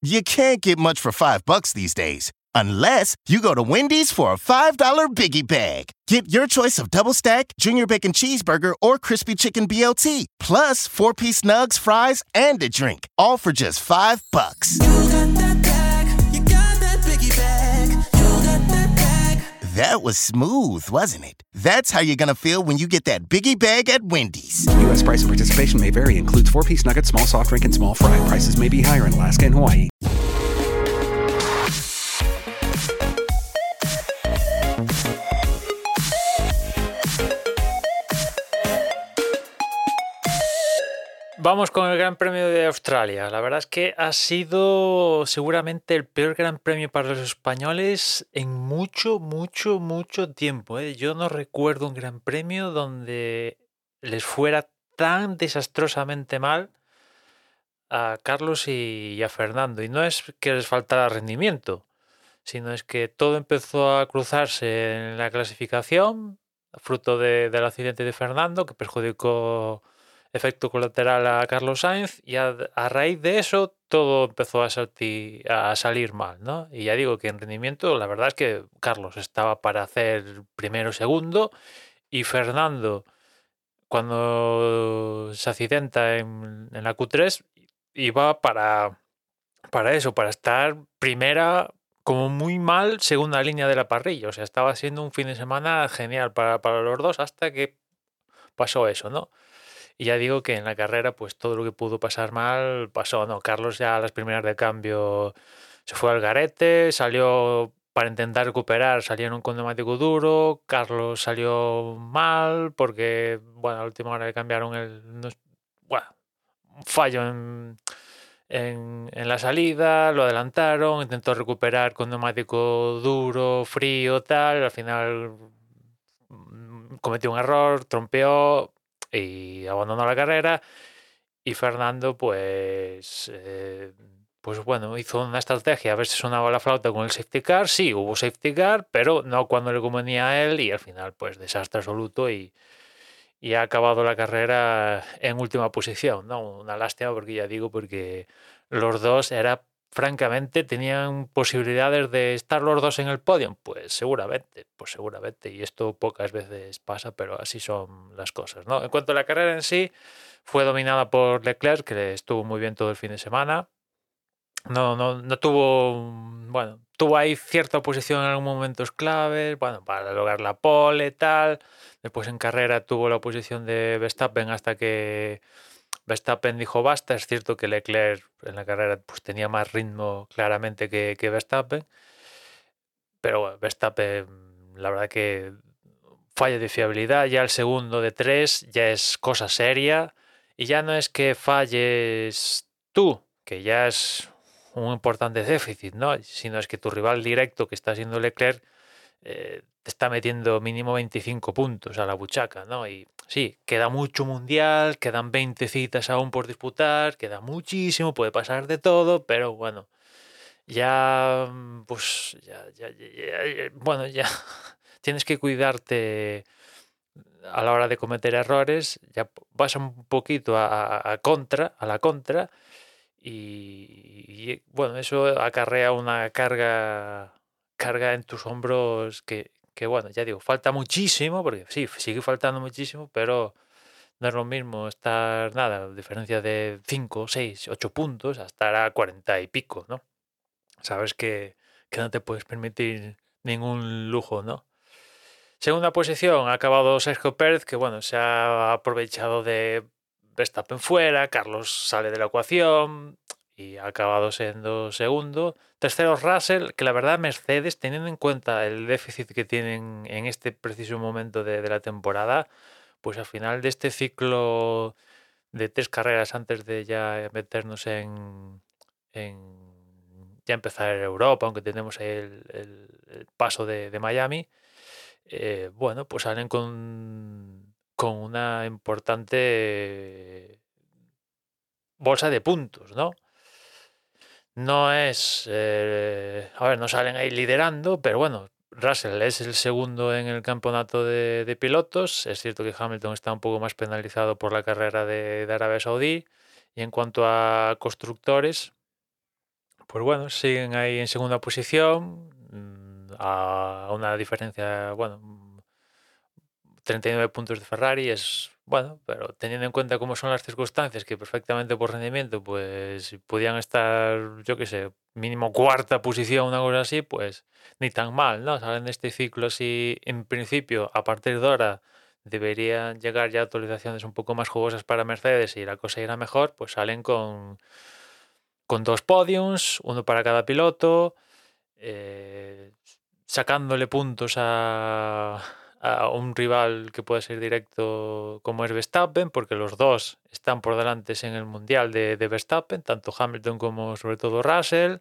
You can't get much for five bucks these days. Unless you go to Wendy's for a $5 biggie bag. Get your choice of double stack, junior bacon cheeseburger, or crispy chicken BLT, plus four piece nugs, fries, and a drink, all for just five bucks. That was smooth, wasn't it? That's how you're gonna feel when you get that biggie bag at Wendy's. U.S. price and participation may vary. Includes four-piece nuggets, small soft drink, and small fry. Prices may be higher in Alaska and Hawaii. Vamos con el Gran Premio de Australia. La verdad es que ha sido seguramente el peor Gran Premio para los españoles en mucho, mucho, mucho tiempo. ¿eh? Yo no recuerdo un Gran Premio donde les fuera tan desastrosamente mal a Carlos y a Fernando. Y no es que les faltara rendimiento, sino es que todo empezó a cruzarse en la clasificación, fruto de, del accidente de Fernando, que perjudicó efecto colateral a Carlos Sainz y a, raíz de eso todo empezó a, a, salir mal, ¿no? Y ya digo que en rendimiento la verdad es que Carlos estaba para hacer primero segundo y Fernando cuando se accidenta en, en la Q3 iba para, para eso, para estar primera como muy mal segunda línea de la parrilla. O sea, estaba siendo un fin de semana genial para, para los dos hasta que pasó eso, ¿no? Y ya digo que en la carrera, pues todo lo que pudo pasar mal pasó, ¿no? Carlos ya a las primeras de cambio se fue al garete, salió para intentar recuperar, salió en un neumático duro, Carlos salió mal porque, bueno, a la última hora le cambiaron el... bueno, un fallo en, en, en, la salida, lo adelantaron, intentó recuperar con neumático duro, frío, tal, al final mm, cometió un error, trompeó, y abandonó la carrera. Y Fernando, pues, eh, pues bueno, hizo una estrategia a ver si sonaba la flauta con el safety car. Sí, hubo safety car, pero no cuando le convenía a él y al final, pues, desastre absoluto y, y ha acabado la carrera en última posición, ¿no? Una lástima porque ya digo, porque los dos era francamente, ¿tenían posibilidades de estar los dos en el podio? Pues seguramente, pues seguramente. Y esto pocas veces pasa, pero así son las cosas, ¿no? En cuanto a la carrera en sí, fue dominada por Leclerc, que estuvo muy bien todo el fin de semana. No, no, no tuvo, bueno, tuvo ahí cierta oposición en algunos momentos claves, bueno, para lograr la pole, tal. Después en carrera tuvo la oposición de Verstappen hasta que Verstappen dijo basta, es cierto que Leclerc en la carrera pues, tenía más ritmo claramente que, que Verstappen, pero bueno, Verstappen la verdad que falla de fiabilidad, ya el segundo de tres ya es cosa seria y ya no es que falles tú, que ya es un importante déficit, ¿no? sino es que tu rival directo que está siendo Leclerc eh, te está metiendo mínimo 25 puntos a la buchaca, ¿no? Sí, queda mucho mundial, quedan 20 citas aún por disputar, queda muchísimo, puede pasar de todo, pero bueno, ya, mm, pues, ya, ya, ya, bueno, ya tienes que cuidarte a la hora de cometer errores, ya vas un poquito a, contra, a la contra, y, bueno, eso acarrea una carga carga en tus hombros que, que, bueno, ya digo, falta muchísimo, porque sí, sigue faltando muchísimo, pero no es lo mismo estar, nada, diferencia de 5, 6, 8 puntos, a estar a 40 y pico, ¿no? Sabes que, que no te puedes permitir ningún lujo, ¿no? Segunda posición ha acabado Sergio Pérez, que bueno, se ha aprovechado de Verstappen fuera, Carlos sale de la ecuación, y ha acabado siendo segundo. Tercero Russell, que la verdad Mercedes, teniendo en cuenta el déficit que tienen en este preciso momento de, la temporada, pues al final de este ciclo de tres carreras antes de ya meternos en, ya empezar en Europa, aunque tenemos el, el, paso de, Miami, eh, bueno, pues salen con, con una importante bolsa de puntos, ¿no? No es. Eh, a ver, no salen ahí liderando, pero bueno, Russell es el segundo en el campeonato de, pilotos. Es cierto que Hamilton está un poco más penalizado por la carrera de, Arabia Saudí. Y en cuanto a constructores, pues bueno, siguen ahí en segunda posición, mm, a una diferencia, bueno, 39 puntos de Ferrari es bueno, pero teniendo en cuenta cómo son las circunstancias, que perfectamente por rendimiento, pues podían estar, yo qué sé, mínimo cuarta posición, una cosa así, pues ni tan mal, ¿no? Salen de este ciclo así, en principio, a partir de ahora deberían llegar ya actualizaciones un poco más jugosas para Mercedes y la cosa irá mejor, pues salen con, con dos podiums, uno para cada piloto, eh, sacándole puntos a a un rival que puede ser directo como es Verstappen, porque los dos están por delante en el Mundial de, Verstappen, tanto Hamilton como sobre todo Russell.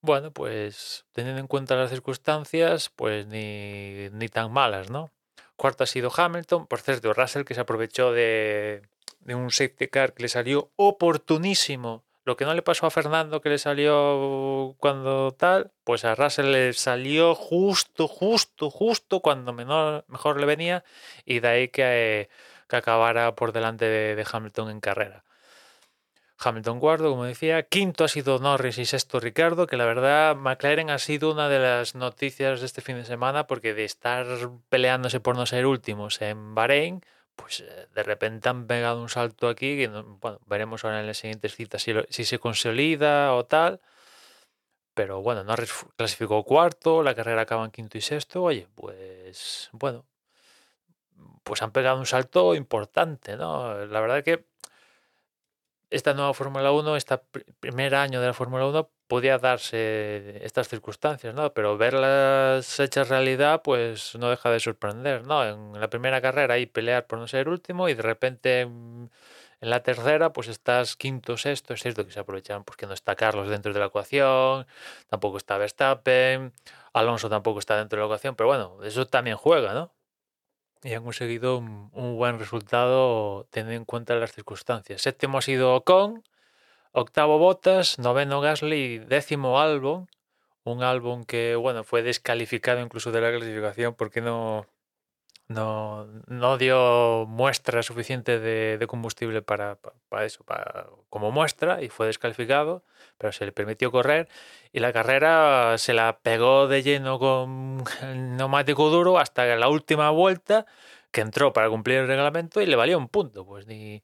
Bueno, pues teniendo en cuenta las circunstancias, pues ni, ni tan malas, ¿no? Cuarto ha sido Hamilton, por cierto, Russell que se aprovechó de, de un safety car que le salió oportunísimo lo que no le pasó a Fernando que le salió cuando tal, pues a Russell le salió justo, justo, justo cuando menor, mejor le venía y de ahí que, que acabara por delante de, Hamilton en carrera. Hamilton cuarto, como decía, quinto ha sido Norris y sexto Ricardo, que la verdad McLaren ha sido una de las noticias de este fin de semana porque de estar peleándose por no ser últimos en Bahrein, pues eh, de repente han pegado un salto aquí, que bueno, veremos ahora en las siguientes citas si, si se consolida o tal. Pero bueno, Norris clasificó cuarto, la carrera acaba en quinto y sexto. Oye, pues bueno, pues han pegado un salto importante, ¿no? La verdad que esta nueva Fórmula 1, este primer año de la Fórmula 1, podía darse estas circunstancias, ¿no? Pero verlas hechas realidad, pues no deja de sorprender, ¿no? En la primera carrera y pelear por no ser último y de repente en la tercera, pues estás quinto, sexto. Es cierto que se aprovechan porque no está Carlos dentro de la ecuación, tampoco está Verstappen, Alonso tampoco está dentro de la ecuación, pero bueno, eso también juega, ¿no? y han conseguido un, buen resultado teniendo en cuenta las circunstancias. Séptimo ha sido Ocon, octavo Bottas, noveno Gasly, décimo Albon, un álbum que bueno fue descalificado incluso de la clasificación porque no, no, no dio muestra suficiente de, combustible para, para, eso, para, como muestra, y fue descalificado, pero se le permitió correr y la carrera se la pegó de lleno con el neumático duro hasta la última vuelta que entró para cumplir el reglamento y le valió un punto, pues ni,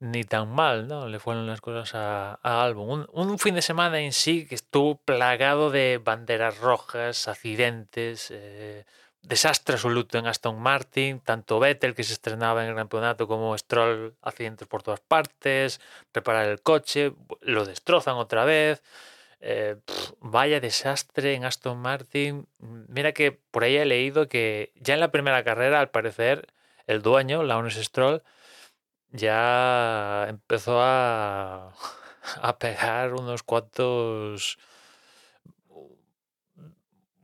ni tan mal, ¿no? Le fueron las cosas a, a Albon. Un, fin de semana en sí que estuvo plagado de banderas rojas, accidentes, eh, desastre absoluto en Aston Martin, tanto Vettel que se estrenaba en el campeonato como Stroll, accidentes por todas partes, preparar el coche, lo destrozan otra vez. Eh, vaya desastre en Aston Martin. Mira que por ahí he leído que ya en la primera carrera, al parecer, el dueño, Lawrence Stroll, ya empezó a, a pegar unos cuantos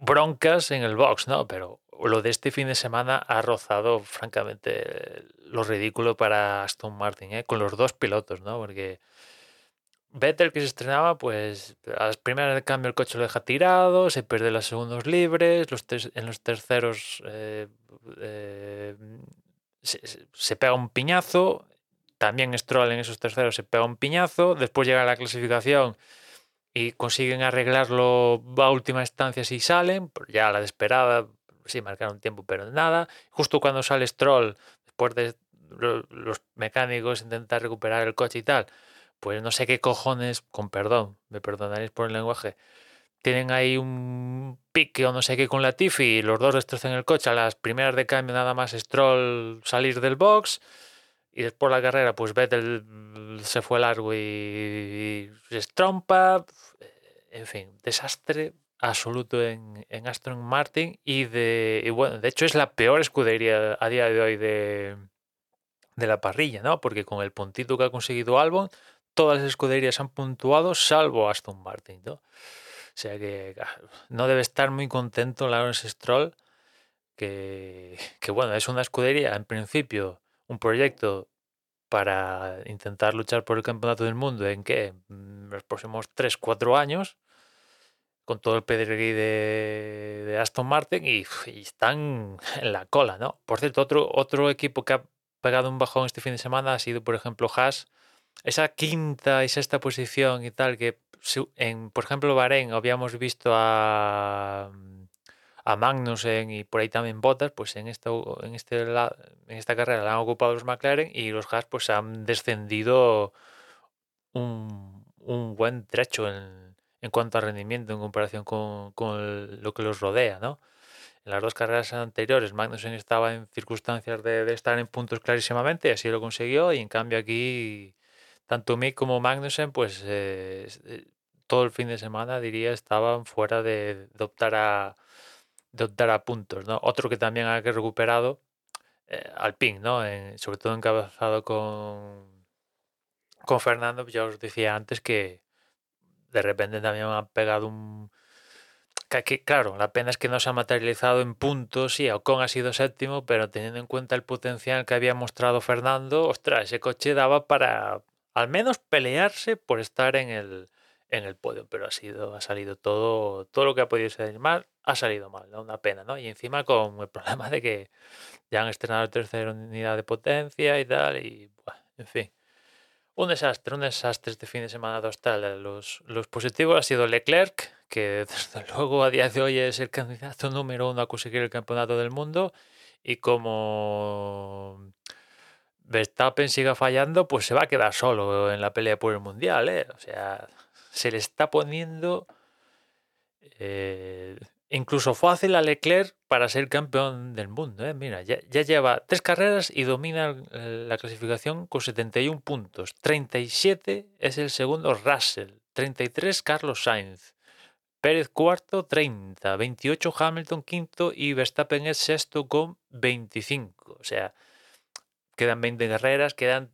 broncas en el box, ¿no? Pero lo de este fin de semana ha rozado, francamente, lo ridículo para Aston Martin, ¿eh? con los dos pilotos, ¿no? Porque Vettel que se estrenaba, pues a las primeras de cambio el coche lo deja tirado, se pierde los segundos libres, los en los terceros eh, eh, se, pega un piñazo, también Stroll en esos terceros se pega un piñazo, después llega la clasificación y consiguen arreglarlo a última instancia si salen, ya la desesperada, sí, marcaron tiempo, pero nada. Justo cuando sale Stroll, después de los mecánicos intentar recuperar el coche y tal, pues no sé qué cojones, con perdón, me perdonaréis por el lenguaje, tienen ahí un pique o no sé qué con la Tiffy y los dos destrozan el coche a las primeras de cambio nada más Stroll salir del box y después la carrera pues Vettel se fue largo y, se estrompa en fin, desastre absoluto en, en Aston Martin y de bueno, de hecho es la peor escudería a día de hoy de, de la parrilla, ¿no? Porque con el puntito que ha conseguido Albon, todas las escuderías han puntuado salvo Aston Martin, ¿no? O sea que ah, no debe estar muy contento Lawrence Stroll, que, que bueno, es una escudería en principio, un proyecto para intentar luchar por el campeonato del mundo en que los próximos 3-4 años con todo el pedregui de, Aston Martin y, están en la cola, ¿no? Por cierto, otro, otro equipo que ha pegado un bajón este fin de semana ha sido, por ejemplo, Haas. Esa quinta y sexta posición y tal, que en, por ejemplo, Bahrein habíamos visto a, a Magnussen y por ahí también Bottas, pues en, esto, en, este, en esta carrera la han ocupado los McLaren y los Haas pues han descendido un, un buen trecho en, en, cuanto a rendimiento en comparación con, con, lo que los rodea, ¿no? En las dos carreras anteriores Magnussen estaba en circunstancias de, de estar en puntos clarísimamente, y así lo consiguió, y en cambio aquí tanto Mick como Magnussen, pues eh, eh, todo el fin de semana, diría, estaban fuera de, de, optar, a, de optar a puntos. ¿no? Otro que también ha recuperado, eh, Alpine, ¿no? Sobre todo encabezado con, con Fernando, ya os decía antes que de repente también han pegado un... Claro, la pena es que no se ha materializado en puntos. Sí, Ocon ha sido séptimo, pero teniendo en cuenta el potencial que había mostrado Fernando, ostras, ese coche daba para, al menos pelearse por estar en el, en el podio, pero ha sido, ha salido todo, todo lo que ha podido salir mal, ha salido mal, ¿no? Una pena, ¿no? Y encima con el problema de que ya han estrenado la tercera unidad de potencia y tal, y bueno, en fin. Un desastre, un desastre este fin de semana total. Los, los positivos ha sido Leclerc, que desde luego a día de hoy es el candidato número uno a conseguir el campeonato del mundo, y como Verstappen siga fallando, pues se va a quedar solo en la pelea por el mundial. ¿eh? O sea, se le está poniendo eh, incluso fácil a Leclerc para ser campeón del mundo. ¿eh? Mira, ya, ya, lleva tres carreras y domina la clasificación con 71 puntos. 37 es el segundo Russell, 33 Carlos Sainz. Pérez cuarto, 30, 28 Hamilton quinto y Verstappen es sexto con 25. O sea, quedan 20 carreras, quedan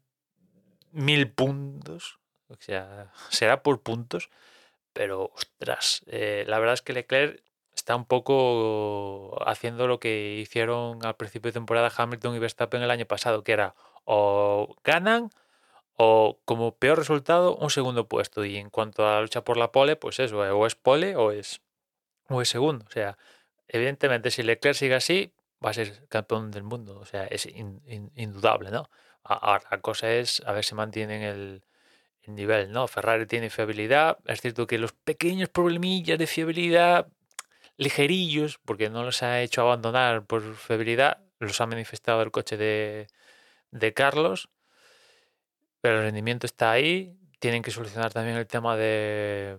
mil puntos, o sea, será por puntos, pero ostras, eh, la verdad es que Leclerc está un poco haciendo lo que hicieron al principio de temporada Hamilton y Verstappen el año pasado, que era o ganan o como peor resultado un segundo puesto. Y en cuanto a la lucha por la pole, pues eso, o es pole o es, o es segundo. O sea, evidentemente si Leclerc sigue así, va a ser campeón del mundo. O sea, es indudable, ¿no? Ahora, la cosa es a ver si mantienen el, el, nivel, ¿no? Ferrari tiene fiabilidad. Es cierto que los pequeños problemillas de fiabilidad, ligerillos, porque no los ha hecho abandonar por fiabilidad, los ha manifestado el coche de, de Carlos. Pero el rendimiento está ahí. Tienen que solucionar también el tema de,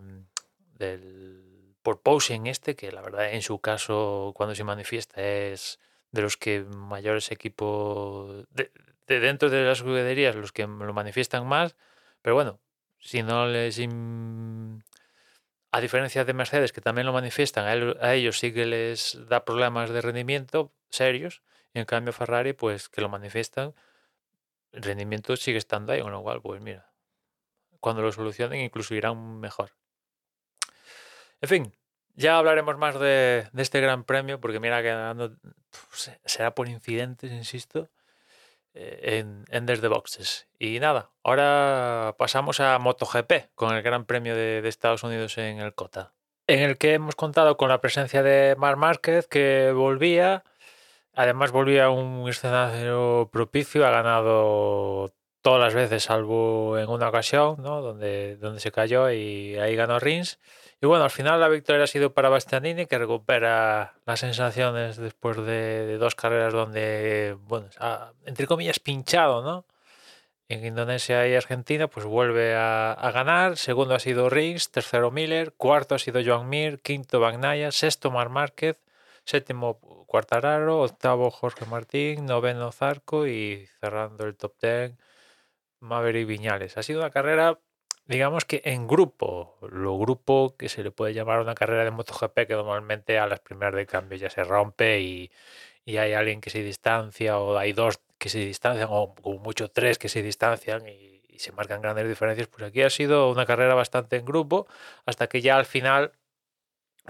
del por posing este, que la verdad en su caso cuando se manifiesta es de los que mayores equipos de, de dentro de las jugueterías los que lo manifiestan más, pero bueno, si no les a diferencia de Mercedes que también lo manifiestan, a, ellos sí que les da problemas de rendimiento serios, y en cambio Ferrari pues que lo manifiestan, el rendimiento sigue estando ahí, con lo cual pues mira, cuando lo solucionen incluso irán mejor. En fin, ya hablaremos más de, este gran premio, porque mira que será por incidentes, insisto, en, en, Desde Boxes. Y nada, ahora pasamos a MotoGP, con el Gran Premio de, Estados Unidos en el Cota, en el que hemos contado con la presencia de Mar Márquez, que volvía, además volvía a un escenario propicio, ha ganado todas las veces, salvo en una ocasión, ¿no? donde, donde se cayó y ahí ganó Rins. Y bueno, al final la victoria ha sido para Bastianini, que recupera las sensaciones después de, de dos carreras donde, bueno, ha, entre comillas, pinchado, ¿no? En Indonesia y Argentina, pues vuelve a, a, ganar. Segundo ha sido Rins, tercero Miller, cuarto ha sido Joan Mir, quinto Bagnaya, sexto Mar Márquez, séptimo Cuartararo, octavo Jorge Martín, noveno Zarco y cerrando el top ten Maverick Viñales. Ha sido una carrera digamos que en grupo, lo grupo que se le puede llamar una carrera de MotoGP que normalmente a las primeras de cambio ya se rompe y, y hay alguien que se distancia o hay dos que se distancian o como mucho tres que se distancian y, y, se marcan grandes diferencias, pues aquí ha sido una carrera bastante en grupo hasta que ya al final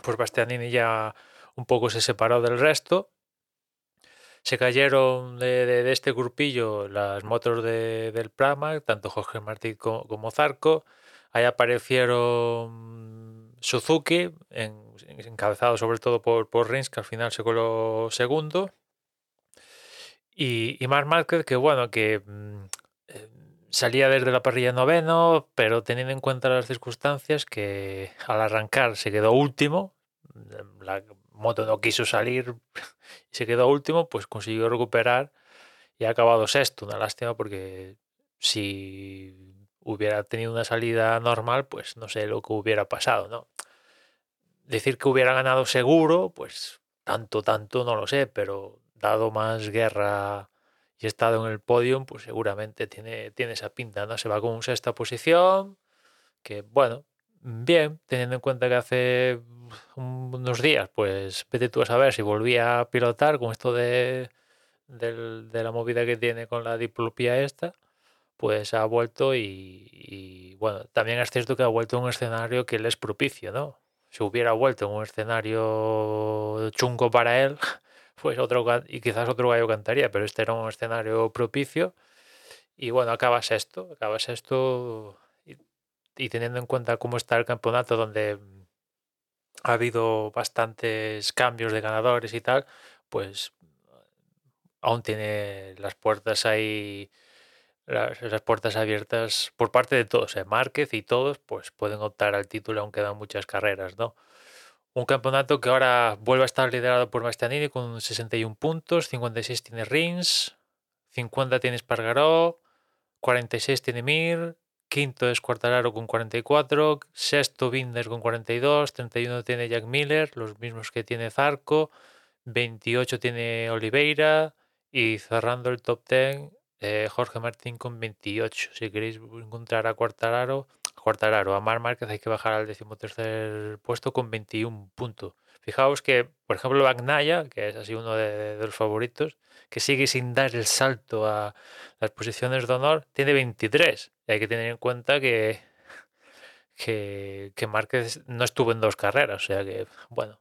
pues Bastianini ya un poco se separó del resto se cayeron de, de, este grupillo las motos de, del Pramac, tanto Jorge Martín como, como Zarco. Ahí aparecieron Suzuki, en, encabezado sobre todo por, por Rins, que al final se coló segundo. Y, y Marc Márquez, que bueno, que mm, eh, salía desde la parrilla noveno, pero teniendo en cuenta las circunstancias que al arrancar se quedó último, la moto no quiso salir y se quedó último, pues consiguió recuperar y ha acabado sexto. Una lástima porque si hubiera tenido una salida normal, pues no sé lo que hubiera pasado, ¿no? Decir que hubiera ganado seguro, pues tanto, tanto no lo sé, pero dado más guerra y estado en el podio, pues seguramente tiene, tiene esa pinta, ¿no? Se va con sexta posición, que bueno, bien, teniendo en cuenta que hace unos días, pues vete tú a saber si volvía a pilotar con esto de, de la movida que tiene con la diplopía esta, pues ha vuelto y, bueno, también es cierto que ha vuelto a un escenario que le es propicio, ¿no? Si hubiera vuelto en un escenario chungo para él, pues otro y quizás otro gallo cantaría, pero este era un escenario propicio y bueno, acabas esto, acabas esto y, teniendo en cuenta cómo está el campeonato donde ha habido bastantes cambios de ganadores y tal, pues aún tiene las puertas ahí las, puertas abiertas por parte de todos, ¿eh? Márquez y todos, pues pueden optar al título aunque quedan muchas carreras, ¿no? Un campeonato que ahora vuelve a estar liderado por Bastianini con 61 puntos, 56 tiene Rins, 50 tiene Spargaró, 46 tiene Mir, quinto es Quartararo con 44, sexto Binder con 42, 31 tiene Jack Miller, los mismos que tiene Zarco, 28 tiene Oliveira y cerrando el top 10 eh, Jorge Martín con 28. Si queréis encontrar a Quartararo, Quartararo, a Mar Márquez hay que bajar al decimotercer puesto con 21 puntos. Fijaos que, por ejemplo, Bagnaya, que es así uno de, los favoritos, que sigue sin dar el salto a las posiciones de honor, tiene 23. Hay que tener en cuenta que, que, que Márquez no estuvo en dos carreras. O sea que, bueno,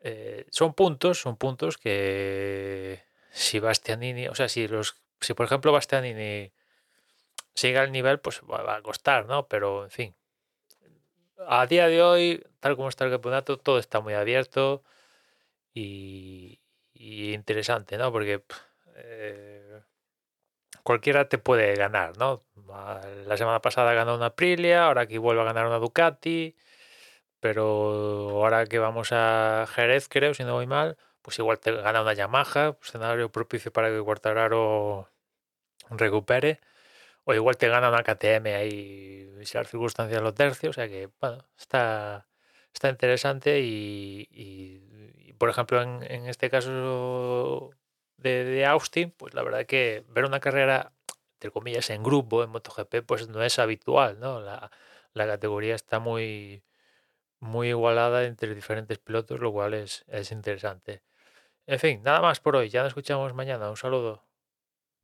eh, son puntos, son puntos que si Bastianini, o sea, si los, si por ejemplo Bastianini sigue al nivel, pues va, a costar, ¿no? Pero en fin, a día de hoy, tal como está el campeonato, todo está muy abierto y, interesante, ¿no? Porque eh, cualquiera te puede ganar, ¿no? La semana pasada ganó una Aprilia, ahora aquí vuelve a ganar una Ducati, pero ahora que vamos a Jerez, creo, si no voy mal, pues igual te gana una Yamaha, escenario propicio para que Quartararo recupere, o igual te gana una KTM ahí, si las circunstancias lo tercio, o sea que, bueno, está, está interesante y, por ejemplo, en, este caso de, Austin, pues la verdad que ver una carrera, entre comillas, en grupo, en MotoGP, pues no es habitual, ¿no? La, la categoría está muy, muy igualada entre diferentes pilotos, lo cual es, es interesante. En fin, nada más por hoy. Ya nos escuchamos mañana. Un saludo.